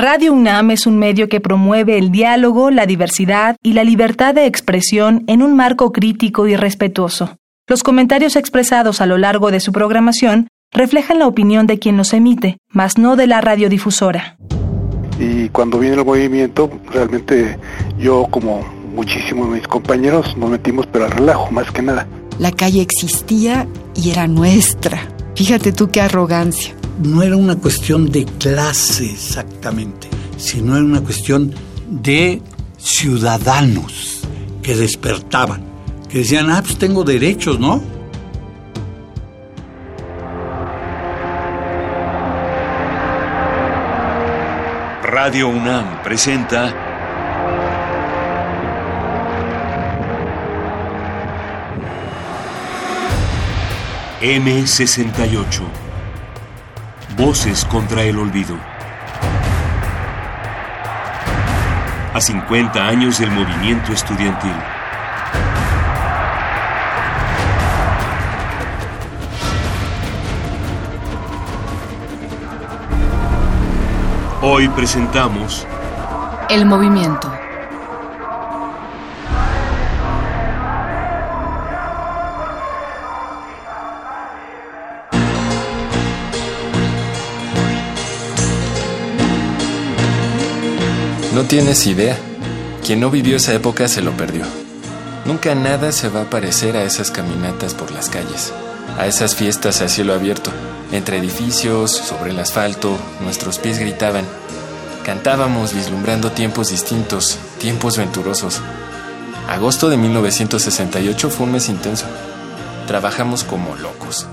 Radio UNAM es un medio que promueve el diálogo, la diversidad y la libertad de expresión en un marco crítico y respetuoso. Los comentarios expresados a lo largo de su programación reflejan la opinión de quien los emite, mas no de la radiodifusora. Y cuando viene el movimiento, realmente yo como muchísimos de mis compañeros nos metimos pero al relajo, más que nada. La calle existía y era nuestra. Fíjate tú qué arrogancia no era una cuestión de clase exactamente, sino era una cuestión de ciudadanos que despertaban, que decían, ah, pues tengo derechos, ¿no? Radio UNAM presenta M68 Voces contra el olvido. A 50 años del movimiento estudiantil. Hoy presentamos El movimiento. Tienes idea. Quien no vivió esa época se lo perdió. Nunca nada se va a parecer a esas caminatas por las calles, a esas fiestas a cielo abierto, entre edificios, sobre el asfalto, nuestros pies gritaban. Cantábamos vislumbrando tiempos distintos, tiempos venturosos. Agosto de 1968 fue un mes intenso. Trabajamos como locos.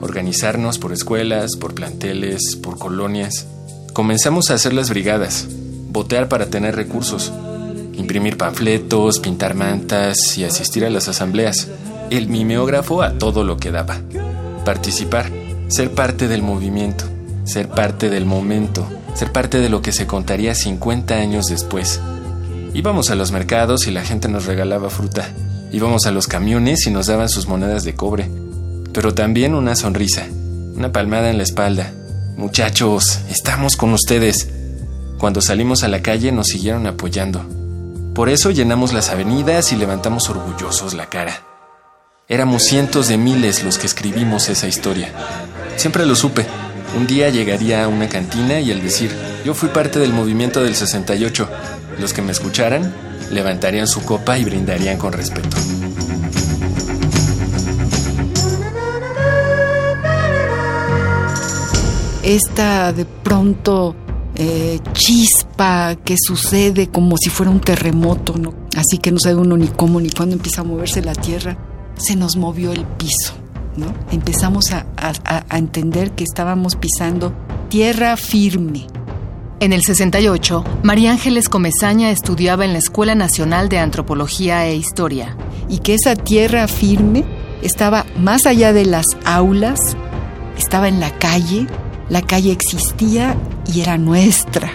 Organizarnos por escuelas, por planteles, por colonias. Comenzamos a hacer las brigadas, para tener recursos, imprimir panfletos, pintar mantas y asistir a las asambleas. El mimeógrafo a todo lo que daba. Participar, ser parte del movimiento, ser parte del momento, ser parte de lo que se contaría 50 años después. Íbamos a los mercados y la gente nos regalaba fruta. Íbamos a los camiones y nos daban sus monedas de cobre. Pero también una sonrisa, una palmada en la espalda. Muchachos, estamos con ustedes. Cuando salimos a la calle nos siguieron apoyando. Por eso llenamos las avenidas y levantamos orgullosos la cara. Éramos cientos de miles los que escribimos esa historia. Siempre lo supe. Un día llegaría a una cantina y al decir, yo fui parte del movimiento del 68, los que me escucharan levantarían su copa y brindarían con respeto. Esta de pronto eh, chispa que sucede como si fuera un terremoto, ¿no? Así que no sabe uno ni cómo ni cuándo empieza a moverse la tierra. Se nos movió el piso, ¿no? Empezamos a, a entender que estábamos pisando tierra firme. En el 68, María Ángeles Comezaña estudiaba en la Escuela Nacional de Antropología e Historia. Y que esa tierra firme estaba más allá de las aulas, estaba en la calle, la calle existía y era nuestra.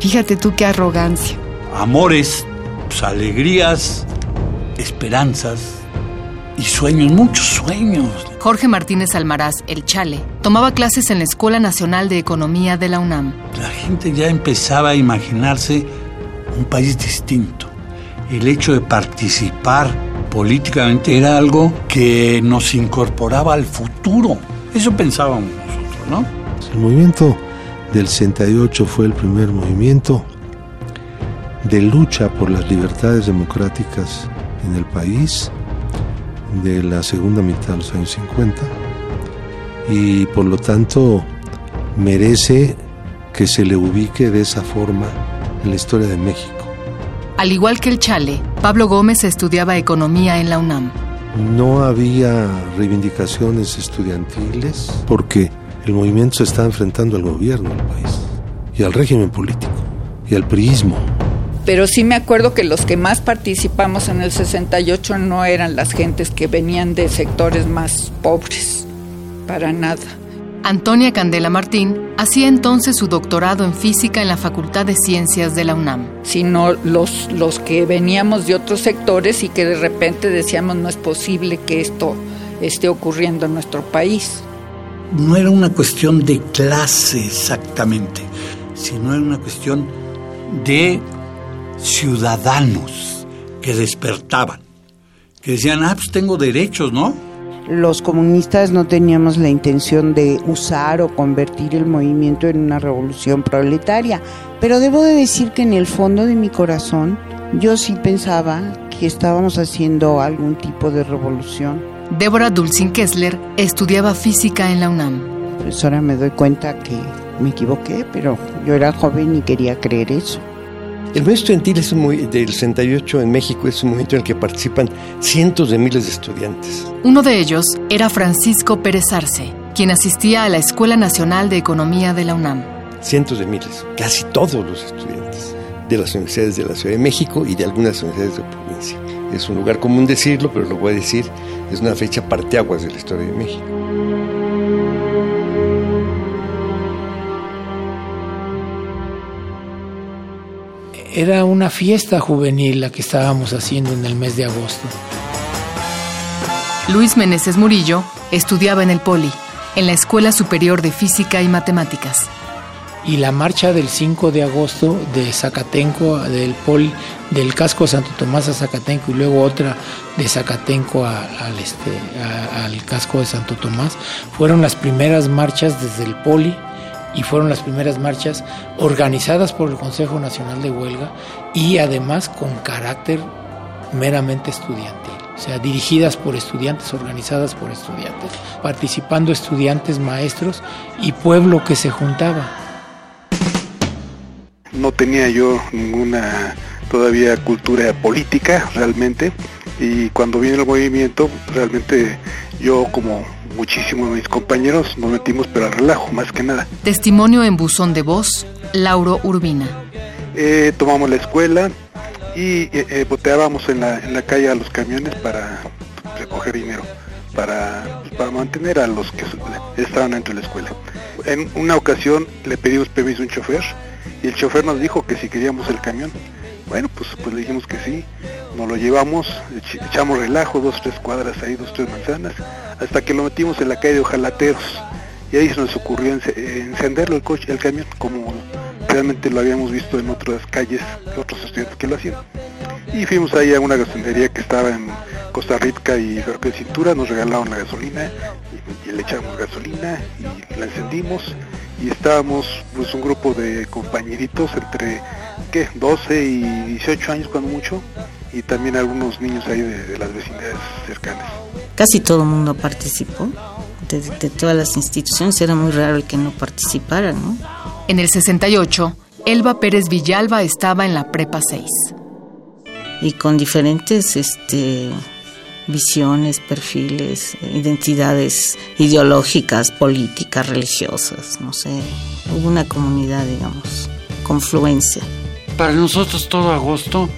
Fíjate tú qué arrogancia. Amores, pues, alegrías, esperanzas y sueños, muchos sueños. Jorge Martínez Almaraz, el Chale, tomaba clases en la Escuela Nacional de Economía de la UNAM. La gente ya empezaba a imaginarse un país distinto. El hecho de participar políticamente era algo que nos incorporaba al futuro. Eso pensábamos nosotros, ¿no? El movimiento del 68 fue el primer movimiento de lucha por las libertades democráticas en el país de la segunda mitad de los años 50 y por lo tanto merece que se le ubique de esa forma en la historia de México. Al igual que el Chale, Pablo Gómez estudiaba economía en la UNAM. No había reivindicaciones estudiantiles porque el movimiento se está enfrentando al gobierno del país y al régimen político y al priismo. Pero sí me acuerdo que los que más participamos en el 68 no eran las gentes que venían de sectores más pobres, para nada. Antonia Candela Martín hacía entonces su doctorado en física en la Facultad de Ciencias de la UNAM. Sino los, los que veníamos de otros sectores y que de repente decíamos no es posible que esto esté ocurriendo en nuestro país no era una cuestión de clase exactamente, sino era una cuestión de ciudadanos que despertaban, que decían, ah, pues tengo derechos, ¿no? Los comunistas no teníamos la intención de usar o convertir el movimiento en una revolución proletaria, pero debo de decir que en el fondo de mi corazón yo sí pensaba que estábamos haciendo algún tipo de revolución. Débora Dulcin Kessler estudiaba física en la UNAM. Pues ahora me doy cuenta que me equivoqué, pero yo era joven y quería creer eso. El movimiento estudiantil es un, del 68 en México es un movimiento en el que participan cientos de miles de estudiantes. Uno de ellos era Francisco Pérez Arce, quien asistía a la Escuela Nacional de Economía de la UNAM. Cientos de miles, casi todos los estudiantes de las universidades de la Ciudad de México y de algunas universidades de provincia. Es un lugar común decirlo, pero lo voy a decir, es una fecha parteaguas de la historia de México. Era una fiesta juvenil la que estábamos haciendo en el mes de agosto. Luis Meneses Murillo estudiaba en el Poli, en la Escuela Superior de Física y Matemáticas. Y la marcha del 5 de agosto de Zacatenco, del Poli, del casco Santo Tomás a Zacatenco y luego otra de Zacatenco al, este, al casco de Santo Tomás, fueron las primeras marchas desde el Poli y fueron las primeras marchas organizadas por el Consejo Nacional de Huelga y además con carácter meramente estudiantil, o sea, dirigidas por estudiantes, organizadas por estudiantes, participando estudiantes, maestros y pueblo que se juntaba. No tenía yo ninguna todavía cultura política realmente y cuando viene el movimiento realmente yo como muchísimos de mis compañeros nos metimos pero al relajo, más que nada. Testimonio en buzón de voz, Lauro Urbina. Eh, tomamos la escuela y eh, eh, boteábamos en la, en la calle a los camiones para recoger dinero, para, para mantener a los que estaban dentro de la escuela. En una ocasión le pedimos permiso a un chofer y el chofer nos dijo que si queríamos el camión. Bueno, pues, pues le dijimos que sí, nos lo llevamos, echamos relajo, dos, tres cuadras ahí, dos, tres manzanas, hasta que lo metimos en la calle de Ojalateros. Y ahí se nos ocurrió encenderlo el coche, el camión, como realmente lo habíamos visto en otras calles, otros estudiantes que lo hacían. Y fuimos ahí a una gasolinería que estaba en Costa Rica y que Cintura, nos regalaron la gasolina y, le echamos gasolina y la encendimos y estábamos pues un grupo de compañeritos entre ¿qué? 12 y 18 años cuando mucho y también algunos niños ahí de, las vecindades cercanas. Casi todo el mundo participó, de, de, todas las instituciones, era muy raro el que no participara, ¿no? En el 68, Elba Pérez Villalba estaba en la Prepa 6. Y con diferentes este, visiones, perfiles, identidades ideológicas, políticas, religiosas, no sé. Hubo una comunidad, digamos, confluencia. Para nosotros todo agosto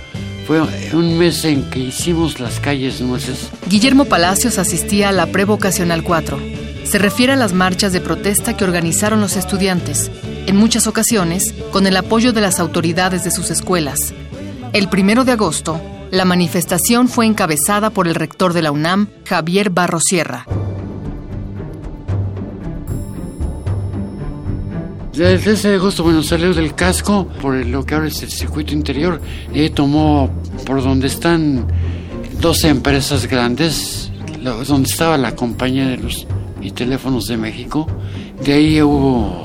fue un mes en que hicimos las calles nueces. Guillermo Palacios asistía a la Prevocacional 4. Se refiere a las marchas de protesta que organizaron los estudiantes, en muchas ocasiones con el apoyo de las autoridades de sus escuelas. El primero de agosto, la manifestación fue encabezada por el rector de la UNAM, Javier Barrosierra. El 13 de agosto, bueno, salió del casco por lo que ahora es el circuito interior y tomó por donde están 12 empresas grandes, donde estaba la compañía de los y teléfonos de México. De ahí hubo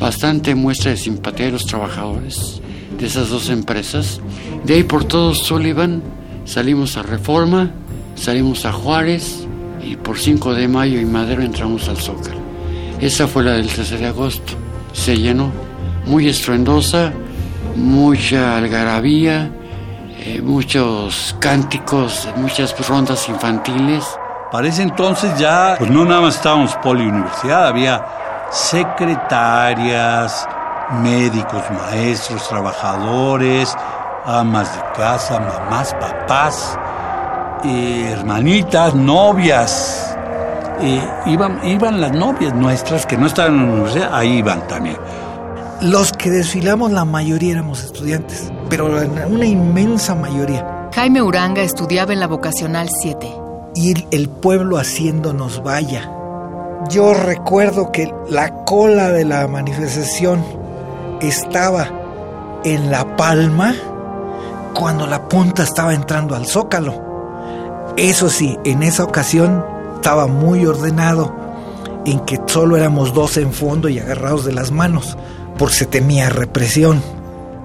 bastante muestra de simpatía de los trabajadores de esas dos empresas. De ahí por todo Sullivan salimos a Reforma, salimos a Juárez y por 5 de mayo y Madero entramos al Zócalo. Esa fue la del 13 de agosto se llenó, muy estruendosa, mucha algarabía, eh, muchos cánticos, muchas rondas infantiles. Para ese entonces ya, pues no nada más estábamos poliuniversidad, había secretarias, médicos, maestros, trabajadores, amas de casa, mamás, papás, eh, hermanitas, novias, iban, iban las novias nuestras que no estaban en la universidad, ahí iban también. Los que desfilamos, la mayoría éramos estudiantes, pero una inmensa mayoría. Jaime Uranga estudiaba en la vocacional 7. Y el pueblo haciéndonos vaya. Yo recuerdo que la cola de la manifestación estaba en la palma cuando la punta estaba entrando al zócalo. Eso sí, en esa ocasión estaba muy ordenado, en que solo éramos dos en fondo y agarrados de las manos, por se temía represión.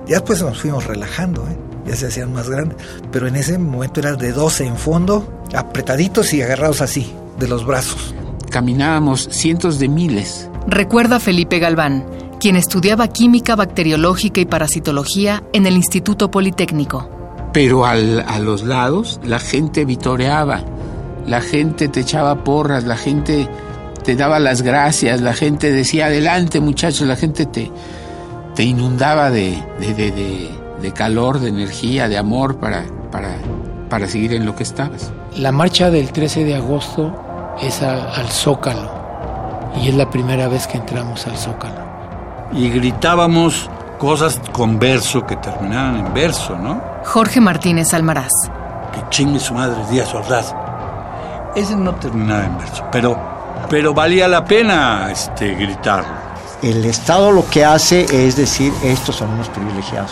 Ya después nos fuimos relajando, ¿eh? ya se hacían más grandes, pero en ese momento era de 12 en fondo, apretaditos y agarrados así, de los brazos. Caminábamos cientos de miles. Recuerda Felipe Galván, quien estudiaba química bacteriológica y parasitología en el Instituto Politécnico. Pero al, a los lados la gente vitoreaba, la gente te echaba porras, la gente te daba las gracias, la gente decía adelante muchachos, la gente te, te inundaba de, de, de, de calor, de energía, de amor para, para, para seguir en lo que estabas. La marcha del 13 de agosto es a, al Zócalo y es la primera vez que entramos al Zócalo. Y gritábamos cosas con verso que terminaban en verso, ¿no? Jorge Martínez Almaraz. Que chingue su madre Díaz Ordaz. Ese no terminaba en verso, pero, pero valía la pena este, gritarlo. El Estado lo que hace es decir, estos son unos privilegiados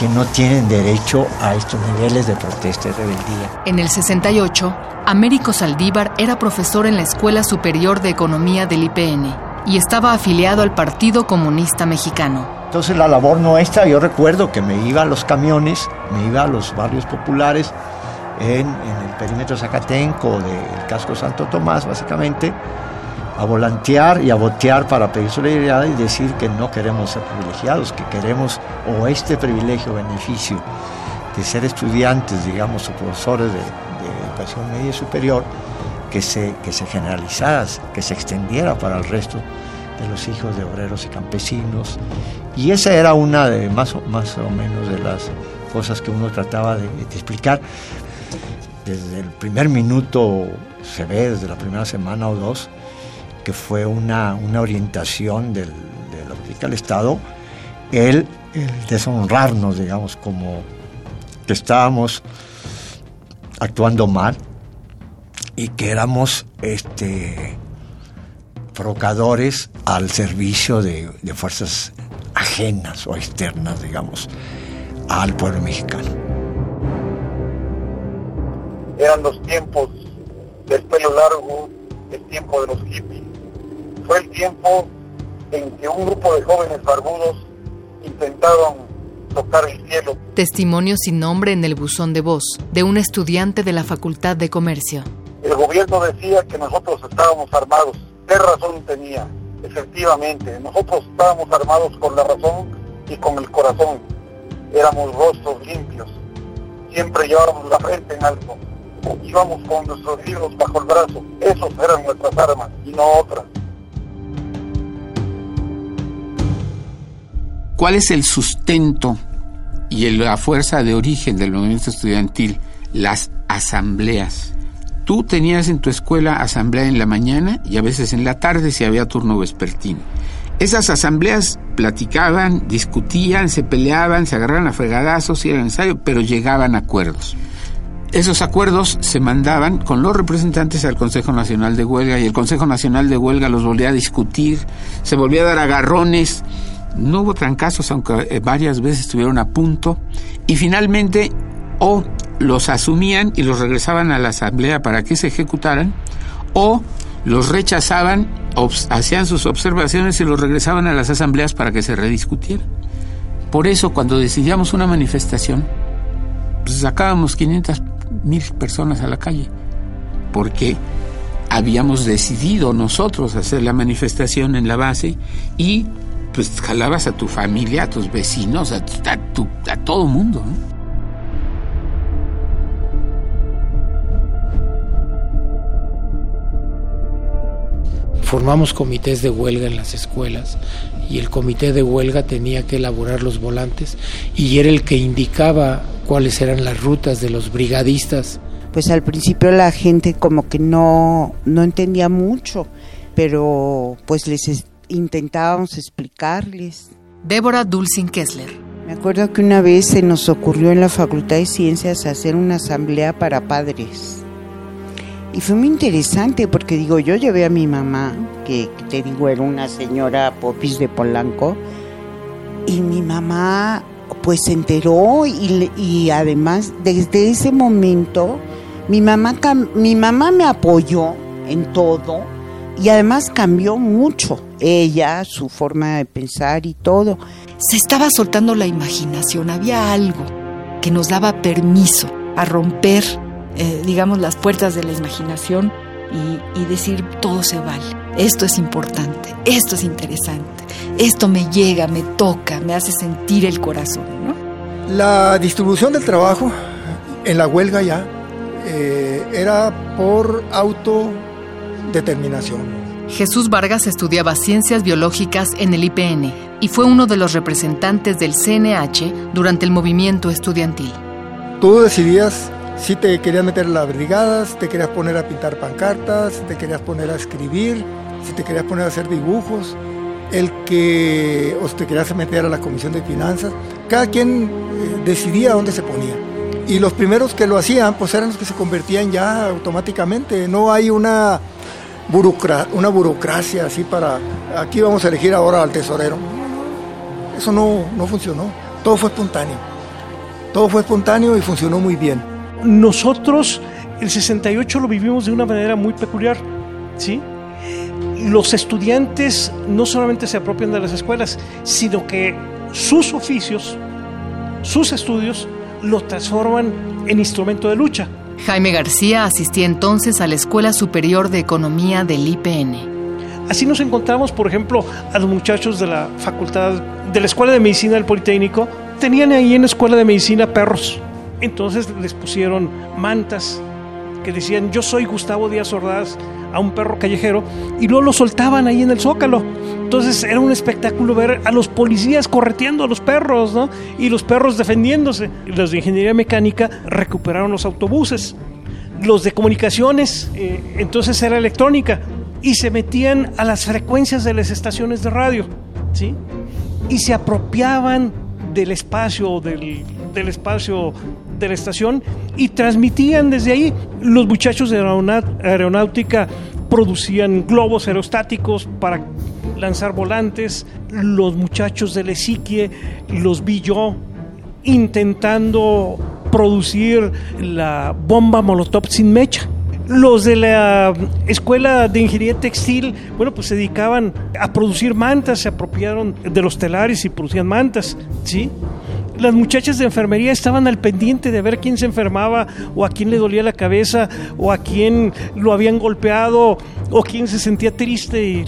que no tienen derecho a estos niveles de protesta y rebeldía. En el 68, Américo Saldívar era profesor en la Escuela Superior de Economía del IPN y estaba afiliado al Partido Comunista Mexicano. Entonces la labor nuestra, yo recuerdo que me iba a los camiones, me iba a los barrios populares en, en el perímetro Zacatenco del casco Santo Tomás, básicamente, a volantear y a botear para pedir solidaridad y decir que no queremos ser privilegiados, que queremos o este privilegio, beneficio de ser estudiantes, digamos, o profesores de, de educación media y superior, que se, que se generalizara, que se extendiera para el resto de los hijos de obreros y campesinos. Y esa era una de más o, más o menos de las cosas que uno trataba de, de explicar. Desde el primer minuto se ve, desde la primera semana o dos, que fue una, una orientación del, de la política del Estado, el, el deshonrarnos, digamos, como que estábamos actuando mal y que éramos este, provocadores al servicio de, de fuerzas ajenas o externas, digamos, al pueblo mexicano. Eran los tiempos del pelo largo, el tiempo de los hippies. Fue el tiempo en que un grupo de jóvenes barbudos intentaron tocar el cielo. Testimonio sin nombre en el buzón de voz de un estudiante de la Facultad de Comercio. El gobierno decía que nosotros estábamos armados. ¿Qué razón tenía? Efectivamente, nosotros estábamos armados con la razón y con el corazón. Éramos rostros limpios. Siempre llevábamos la frente en alto. Íbamos con nuestros libros bajo el brazo. Esos eran nuestras armas y no otras. ¿Cuál es el sustento y la fuerza de origen del movimiento estudiantil? Las asambleas. Tú tenías en tu escuela asamblea en la mañana y a veces en la tarde si había turno vespertino. Esas asambleas platicaban, discutían, se peleaban, se agarraban a fregadazos si era necesario, pero llegaban a acuerdos. Esos acuerdos se mandaban con los representantes al Consejo Nacional de Huelga y el Consejo Nacional de Huelga los volvía a discutir, se volvía a dar agarrones, no hubo trancazos, aunque varias veces estuvieron a punto, y finalmente o los asumían y los regresaban a la asamblea para que se ejecutaran, o los rechazaban, hacían sus observaciones y los regresaban a las asambleas para que se rediscutieran. Por eso, cuando decidíamos una manifestación, pues sacábamos 500 mil personas a la calle, porque habíamos decidido nosotros hacer la manifestación en la base y pues jalabas a tu familia, a tus vecinos, a, a, tu, todo mundo. ¿no? Formamos comités de huelga en las escuelas y el comité de huelga tenía que elaborar los volantes y era el que indicaba cuáles eran las rutas de los brigadistas. Pues al principio la gente como que no, no entendía mucho, pero pues les intentábamos explicarles. Débora Dulcin Kessler. Me acuerdo que una vez se nos ocurrió en la Facultad de Ciencias hacer una asamblea para padres. Y fue muy interesante porque digo, yo llevé a mi mamá, que te digo era una señora popis de Polanco, y mi mamá pues se enteró y, y además desde ese momento mi mamá, mi mamá me apoyó en todo y además cambió mucho ella, su forma de pensar y todo. Se estaba soltando la imaginación, había algo que nos daba permiso a romper, eh, digamos, las puertas de la imaginación y, y decir todo se vale. Esto es importante, esto es interesante, esto me llega, me toca, me hace sentir el corazón. ¿no? La distribución del trabajo en la huelga ya eh, era por autodeterminación. Jesús Vargas estudiaba ciencias biológicas en el IPN y fue uno de los representantes del CNH durante el movimiento estudiantil. Tú decidías si te querías meter a las brigadas, te querías poner a pintar pancartas, te querías poner a escribir, si te querías poner a hacer dibujos, el que o te querías meter a la comisión de finanzas. Cada quien eh, decidía dónde se ponía. Y los primeros que lo hacían, pues eran los que se convertían ya automáticamente. No hay una, una burocracia así para, aquí vamos a elegir ahora al tesorero. Eso no, no funcionó. Todo fue espontáneo. Todo fue espontáneo y funcionó muy bien. Nosotros, el 68 lo vivimos de una manera muy peculiar, ¿sí? Los estudiantes no solamente se apropian de las escuelas, sino que sus oficios, sus estudios, lo transforman en instrumento de lucha. Jaime García asistía entonces a la Escuela Superior de Economía del IPN. Así nos encontramos, por ejemplo, a los muchachos de la facultad, de la Escuela de Medicina del Politécnico, tenían ahí en la Escuela de Medicina perros. Entonces les pusieron mantas que decían, yo soy Gustavo Díaz Ordaz, a un perro callejero, y luego lo soltaban ahí en el zócalo. Entonces era un espectáculo ver a los policías correteando a los perros, ¿no? Y los perros defendiéndose. Los de ingeniería mecánica recuperaron los autobuses. Los de comunicaciones, eh, entonces era electrónica. Y se metían a las frecuencias de las estaciones de radio, ¿sí? Y se apropiaban del espacio, del, del espacio de la estación y transmitían desde ahí. Los muchachos de aeronáutica producían globos aerostáticos para lanzar volantes. Los muchachos de Esiquie los vi yo intentando producir la bomba Molotov sin mecha. Los de la escuela de ingeniería textil, bueno, pues se dedicaban a producir mantas, se apropiaron de los telares y producían mantas, ¿sí? Las muchachas de enfermería estaban al pendiente de ver quién se enfermaba o a quién le dolía la cabeza o a quién lo habían golpeado o quién se sentía triste y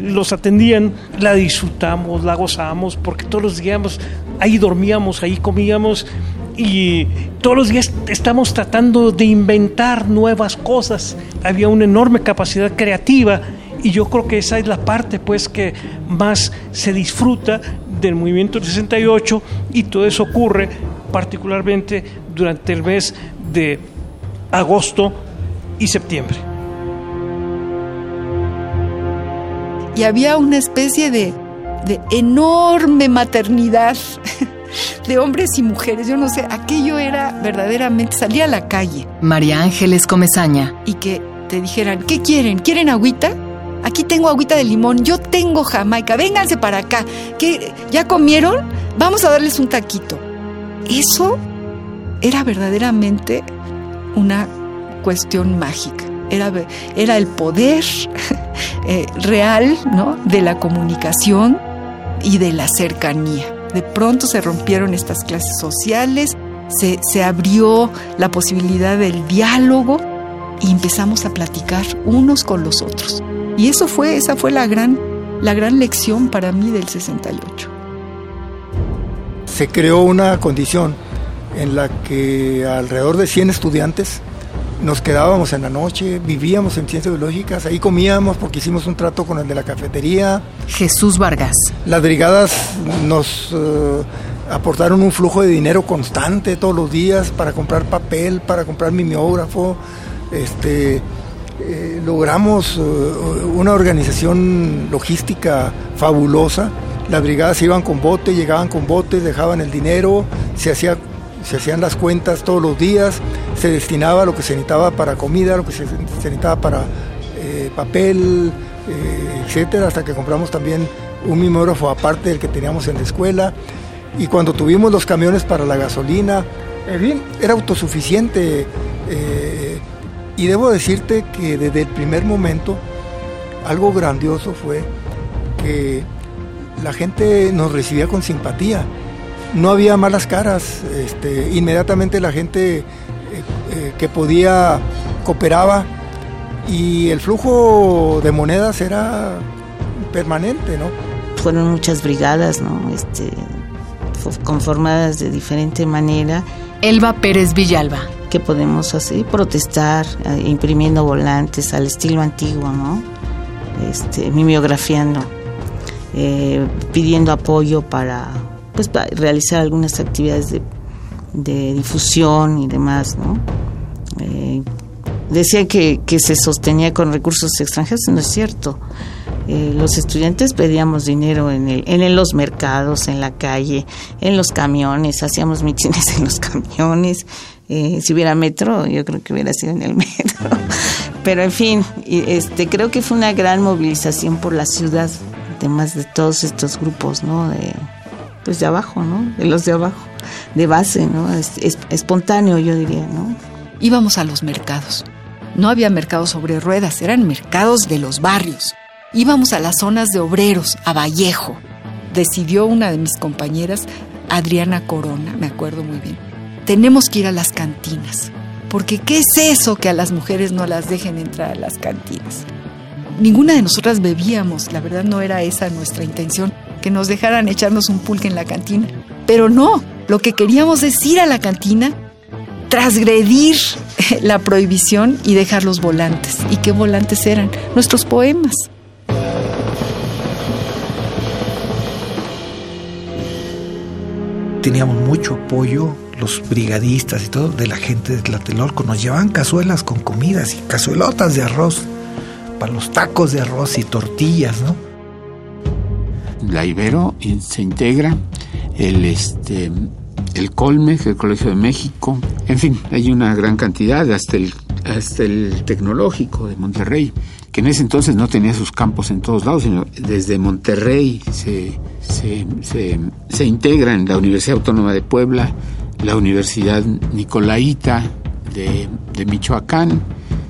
los atendían, la disfrutamos, la gozamos, porque todos los días ahí dormíamos, ahí comíamos y todos los días estamos tratando de inventar nuevas cosas. Había una enorme capacidad creativa y yo creo que esa es la parte pues que más se disfruta del movimiento del 68 y todo eso ocurre particularmente durante el mes de agosto y septiembre. Y había una especie de, de enorme maternidad de hombres y mujeres. Yo no sé, aquello era verdaderamente, salía a la calle. María Ángeles Comezaña. Y que te dijeran, ¿qué quieren? ¿Quieren agüita? Aquí tengo agüita de limón, yo tengo Jamaica, vénganse para acá. ¿Qué, ¿Ya comieron? Vamos a darles un taquito. Eso era verdaderamente una cuestión mágica. Era, era el poder eh, real ¿no? de la comunicación y de la cercanía. De pronto se rompieron estas clases sociales, se, se abrió la posibilidad del diálogo y empezamos a platicar unos con los otros. Y eso fue, esa fue la gran, la gran lección para mí del 68. Se creó una condición en la que alrededor de 100 estudiantes nos quedábamos en la noche, vivíamos en ciencias biológicas, ahí comíamos porque hicimos un trato con el de la cafetería. Jesús Vargas. Las brigadas nos uh, aportaron un flujo de dinero constante todos los días para comprar papel, para comprar mimeógrafo, este, eh, logramos eh, una organización logística fabulosa. Las brigadas iban con botes, llegaban con botes, dejaban el dinero, se, hacía, se hacían las cuentas todos los días, se destinaba lo que se necesitaba para comida, lo que se, necesitaba para eh, papel, etcétera, hasta que compramos también un mimógrafo aparte del que teníamos en la escuela. Y cuando tuvimos los camiones para la gasolina, era autosuficiente. Eh, y debo decirte que desde el primer momento, algo grandioso fue que la gente nos recibía con simpatía. No había malas caras. Este, inmediatamente la gente eh, eh, que podía cooperaba y el flujo de monedas era permanente, ¿no? Fueron muchas brigadas, ¿no? Este, conformadas de diferente manera. Elba Pérez Villalba. ¿Qué podemos hacer? Protestar, eh, imprimiendo volantes al estilo antiguo, ¿no? Este, mimeografiando, eh, pidiendo apoyo para, pues, para realizar algunas actividades de, difusión y demás, ¿no? Eh, decía que, que, se sostenía con recursos extranjeros, no es cierto. Los estudiantes pedíamos dinero en, el, en los mercados, en la calle, en los camiones, hacíamos mitines en los camiones. Eh, si hubiera metro, yo creo que hubiera sido en el metro. Pero en fin, este, creo que fue una gran movilización por la ciudad, además de todos estos grupos, ¿no? De, pues de abajo, ¿no? De los de abajo, de base, ¿no? Es, es, espontáneo, yo diría, ¿no? Íbamos a los mercados. No había mercados sobre ruedas, eran mercados de los barrios. Íbamos a las zonas de obreros, a Vallejo. Decidió una de mis compañeras, Adriana Corona, me acuerdo muy bien. Tenemos que ir a las cantinas. Porque ¿qué es eso que a las mujeres no las dejen entrar a las cantinas? Ninguna de nosotras bebíamos, la verdad no era esa nuestra intención, que nos dejaran echarnos un pulque en la cantina. Pero no, lo que queríamos es ir a la cantina, transgredir la prohibición y dejar los volantes. ¿Y qué volantes eran? Nuestros poemas. Teníamos mucho apoyo, los brigadistas y todo, de la gente de Tlatelolco. Nos llevaban cazuelas con comidas y cazuelotas de arroz para los tacos de arroz y tortillas, ¿no? La Ibero se integra, el, este, el Colmex, el Colegio de México, en fin, hay una gran cantidad, hasta el, hasta el Tecnológico de Monterrey, que en ese entonces no tenía sus campos en todos lados, sino desde Monterrey se, se, se, se integra en la Universidad Autónoma de Puebla, la Universidad Nicolaita de, de Michoacán,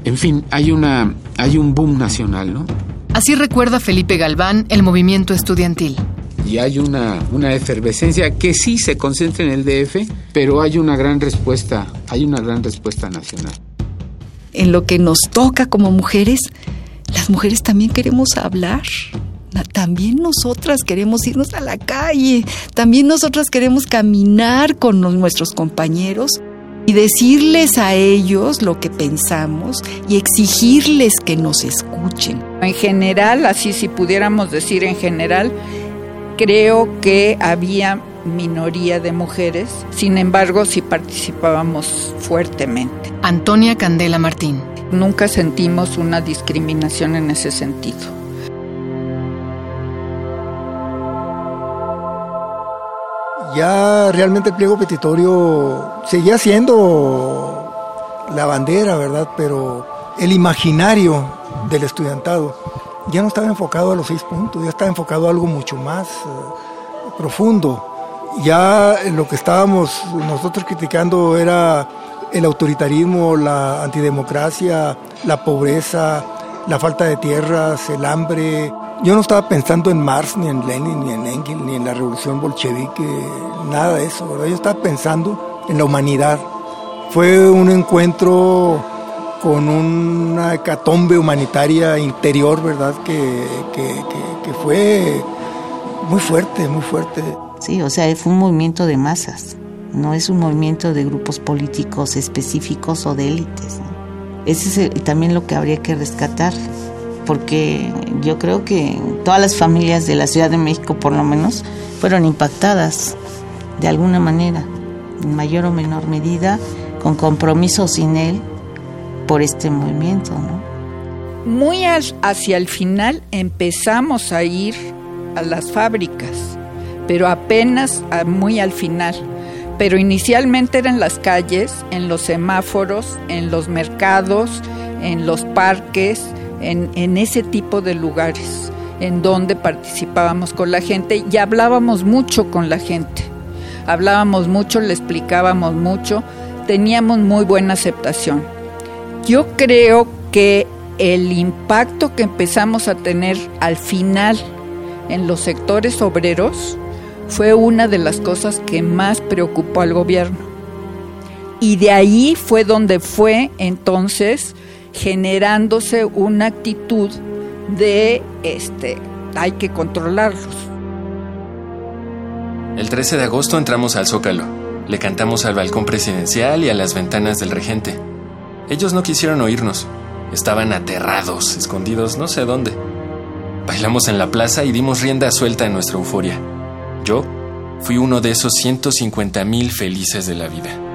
en fin, hay, una, hay un boom nacional, ¿no? Así recuerda Felipe Galván el movimiento estudiantil y hay una, una efervescencia que sí se concentra en el DF, pero hay una gran respuesta, hay una gran respuesta nacional. En lo que nos toca como mujeres, las mujeres también queremos hablar. También nosotras queremos irnos a la calle, también nosotras queremos caminar con nuestros compañeros y decirles a ellos lo que pensamos y exigirles que nos escuchen. En general, así si pudiéramos decir en general, creo que había minoría de mujeres, sin embargo sí participábamos fuertemente. Antonia Candela Martín. Nunca sentimos una discriminación en ese sentido. Ya realmente el pliego petitorio seguía siendo la bandera, ¿verdad? Pero el imaginario del estudiantado ya no estaba enfocado a los seis puntos, ya estaba enfocado a algo mucho más uh, profundo. Ya lo que estábamos nosotros criticando era el autoritarismo, la antidemocracia, la pobreza, la falta de tierras, el hambre. Yo no estaba pensando en Marx, ni en Lenin, ni en Engels, ni en la revolución bolchevique, nada de eso. ¿verdad? Yo estaba pensando en la humanidad. Fue un encuentro con una hecatombe humanitaria interior, ¿verdad? Que, fue muy fuerte, muy fuerte. Sí, o sea, fue un movimiento de masas, no es un movimiento de grupos políticos específicos o de élites. ¿no? Ese es también lo que habría que rescatar, porque yo creo que todas las familias de la Ciudad de México, por lo menos, fueron impactadas de alguna manera, en mayor o menor medida, con compromiso sin él, por este movimiento. Muy hacia el final empezamos a ir a las fábricas, pero apenas a, muy al final. Pero inicialmente eran en las calles, en los semáforos, en los mercados, en los parques, en, ese tipo de lugares. en donde participábamos con la gente y hablábamos mucho con la gente. Hablábamos mucho, le explicábamos mucho, teníamos muy buena aceptación. Yo creo que el impacto que empezamos a tener al final en los sectores obreros fue una de las cosas que más preocupó al gobierno. Y de ahí fue donde fue entonces generándose una actitud de este hay que controlarlos. El 13 de agosto entramos al Zócalo. Le cantamos al balcón presidencial y a las ventanas del regente. Ellos no quisieron oírnos. Estaban aterrados, escondidos no sé dónde. Bailamos en la plaza y dimos rienda suelta a nuestra euforia. Yo fui uno de esos 150 mil felices de la vida.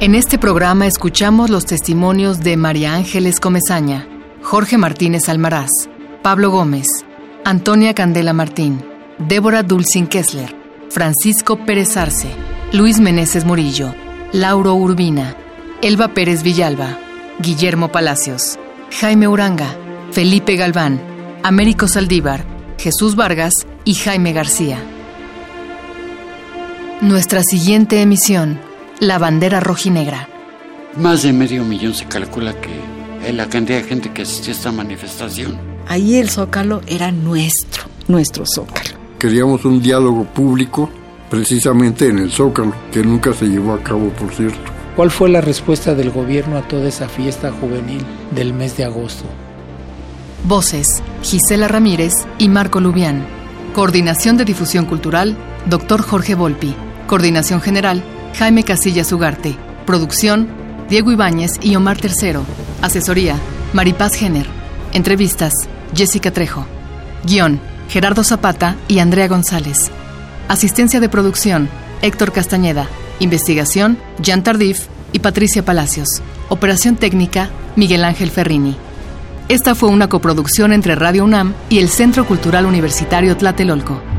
En este programa escuchamos los testimonios de María Ángeles Comezaña, Jorge Martínez Almaraz, Pablo Gómez, Antonia Candela Martín, Débora Dulcin Kessler, Francisco Pérez Arce, Luis Meneses Murillo, Lauro Urbina, Elba Pérez Villalba, Guillermo Palacios, Jaime Uranga, Felipe Galván, Américo Saldívar, Jesús Vargas y Jaime García. Nuestra siguiente emisión la bandera rojinegra. Más de medio millón se calcula que es la cantidad de gente que asistió a esta manifestación. Ahí el zócalo era nuestro, nuestro zócalo. Queríamos un diálogo público precisamente en el zócalo, que nunca se llevó a cabo, por cierto. ¿Cuál fue la respuesta del gobierno a toda esa fiesta juvenil del mes de agosto? Voces, Gisela Ramírez y Marco Lubián. Coordinación de Difusión Cultural, Dr. Jorge Volpi. Coordinación General, Jaime Casillas Ugarte. Producción, Diego Ibáñez y Omar Tercero. Asesoría, Maripaz Jenner. Entrevistas, Jessica Trejo. Guión, Gerardo Zapata y Andrea González. Asistencia de producción, Héctor Castañeda. Investigación, Jean Tardif y Patricia Palacios. Operación técnica, Miguel Ángel Ferrini. Esta fue una coproducción entre Radio UNAM y el Centro Cultural Universitario Tlatelolco.